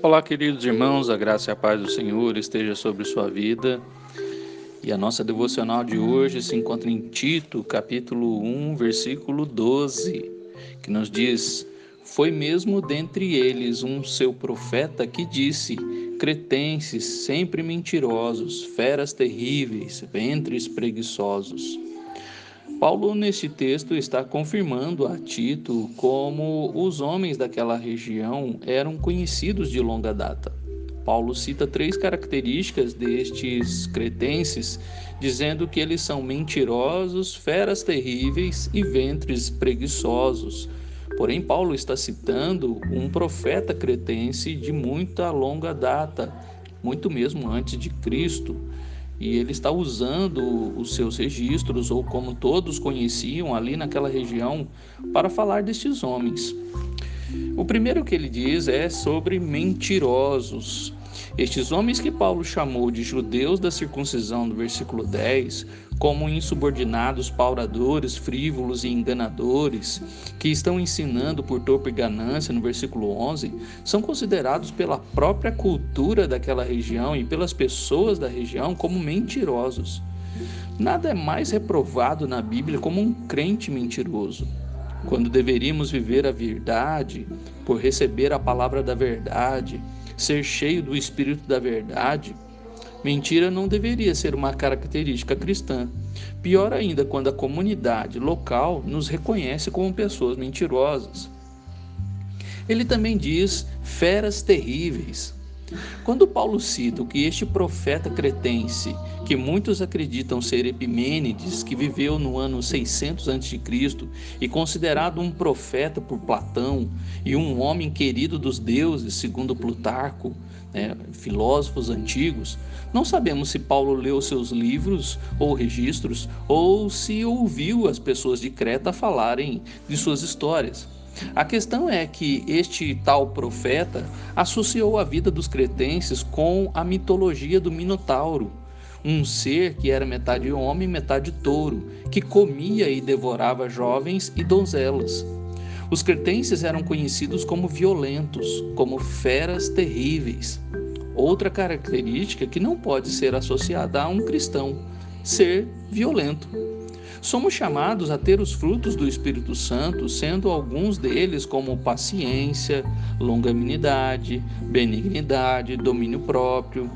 Olá, queridos irmãos, a graça e a paz do Senhor esteja sobre sua vida. E a nossa devocional de hoje se encontra em Tito, capítulo 1, versículo 12, que nos diz: Foi mesmo dentre eles um seu profeta que disse: Cretenses, sempre mentirosos, feras terríveis, ventres preguiçosos. Paulo, neste texto, está confirmando a Tito como os homens daquela região eram conhecidos de longa data. Paulo cita três características destes cretenses, dizendo que eles são mentirosos, feras terríveis e ventres preguiçosos. Porém, Paulo está citando um profeta cretense de muita longa data, muito mesmo antes de Cristo e ele está usando os seus registros, ou como todos conheciam ali naquela região, para falar destes homens. O primeiro que ele diz é sobre mentirosos. Estes homens que Paulo chamou de judeus da circuncisão, no versículo 10, como insubordinados, pauradores, frívolos e enganadores, que estão ensinando por torpe ganância, no versículo 11, são considerados pela própria cultura daquela região e pelas pessoas da região como mentirosos. Nada é mais reprovado na Bíblia como um crente mentiroso. Quando deveríamos viver a verdade, por receber a palavra da verdade, ser cheio do espírito da verdade, mentira não deveria ser uma característica cristã. Pior ainda quando a comunidade local nos reconhece como pessoas mentirosas. Ele também diz feras terríveis. Quando Paulo cita que este profeta cretense, que muitos acreditam ser Epimênides, que viveu no ano 600 a.C. e considerado um profeta por Platão e um homem querido dos deuses, segundo Plutarco, né, filósofos antigos, não sabemos se Paulo leu seus livros ou registros ou se ouviu as pessoas de Creta falarem de suas histórias. A questão é que este tal profeta associou a vida dos cretenses com a mitologia do Minotauro, um ser que era metade homem metade touro, que comia e devorava jovens e donzelas. Os cretenses eram conhecidos como violentos, como feras terríveis. Outra característica que não pode ser associada a um cristão, ser violento. Somos chamados a ter os frutos do Espírito Santo, sendo alguns deles como paciência, longanimidade, benignidade, domínio próprio.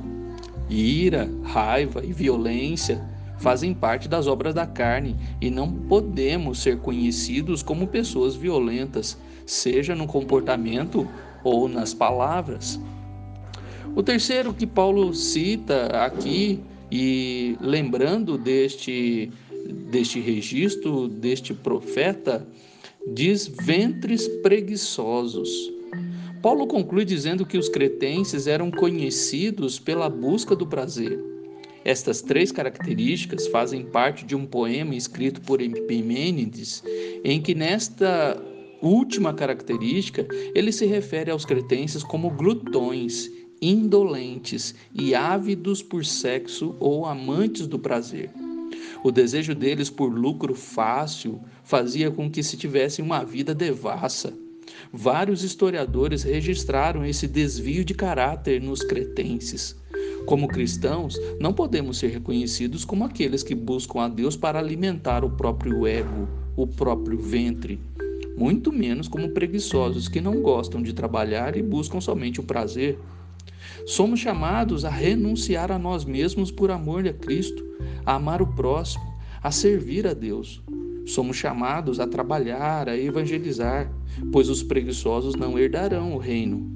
Ira, raiva e violência fazem parte das obras da carne e não podemos ser conhecidos como pessoas violentas, seja no comportamento ou nas palavras. O terceiro que Paulo cita aqui, e lembrando deste deste registro deste profeta diz ventres preguiçosos. Paulo conclui dizendo que os cretenses eram conhecidos pela busca do prazer. Estas três características fazem parte de um poema escrito por Epimênides, em que nesta última característica ele se refere aos cretenses como glutões, indolentes e ávidos por sexo ou amantes do prazer. O desejo deles por lucro fácil fazia com que se tivessem uma vida devassa. Vários historiadores registraram esse desvio de caráter nos cretenses. Como cristãos, não podemos ser reconhecidos como aqueles que buscam a Deus para alimentar o próprio ego, o próprio ventre, muito menos como preguiçosos que não gostam de trabalhar e buscam somente o prazer. Somos chamados a renunciar a nós mesmos por amor a Cristo, a amar o próximo, a servir a Deus. Somos chamados a trabalhar, a evangelizar, pois os preguiçosos não herdarão o reino.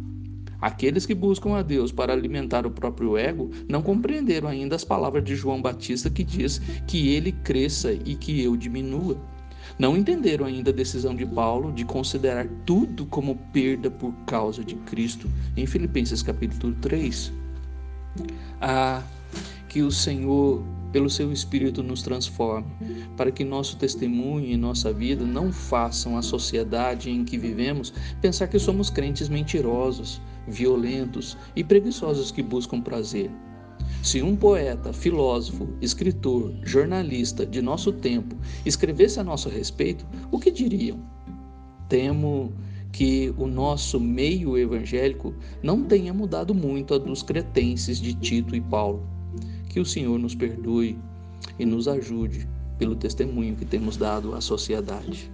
Aqueles que buscam a Deus para alimentar o próprio ego não compreenderam ainda as palavras de João Batista que diz que ele cresça e que eu diminua. Não entenderam ainda a decisão de Paulo de considerar tudo como perda por causa de Cristo em Filipenses capítulo 3. Ah, que o Senhor pelo seu Espírito nos transforme, para que nosso testemunho e nossa vida não façam a sociedade em que vivemos pensar que somos crentes mentirosos, violentos e preguiçosos que buscam prazer. Se um poeta, filósofo, escritor, jornalista de nosso tempo escrevesse a nosso respeito, o que diriam? Temo que o nosso meio evangélico não tenha mudado muito a dos cretenses de Tito e Paulo. Que o Senhor nos perdoe e nos ajude pelo testemunho que temos dado à sociedade.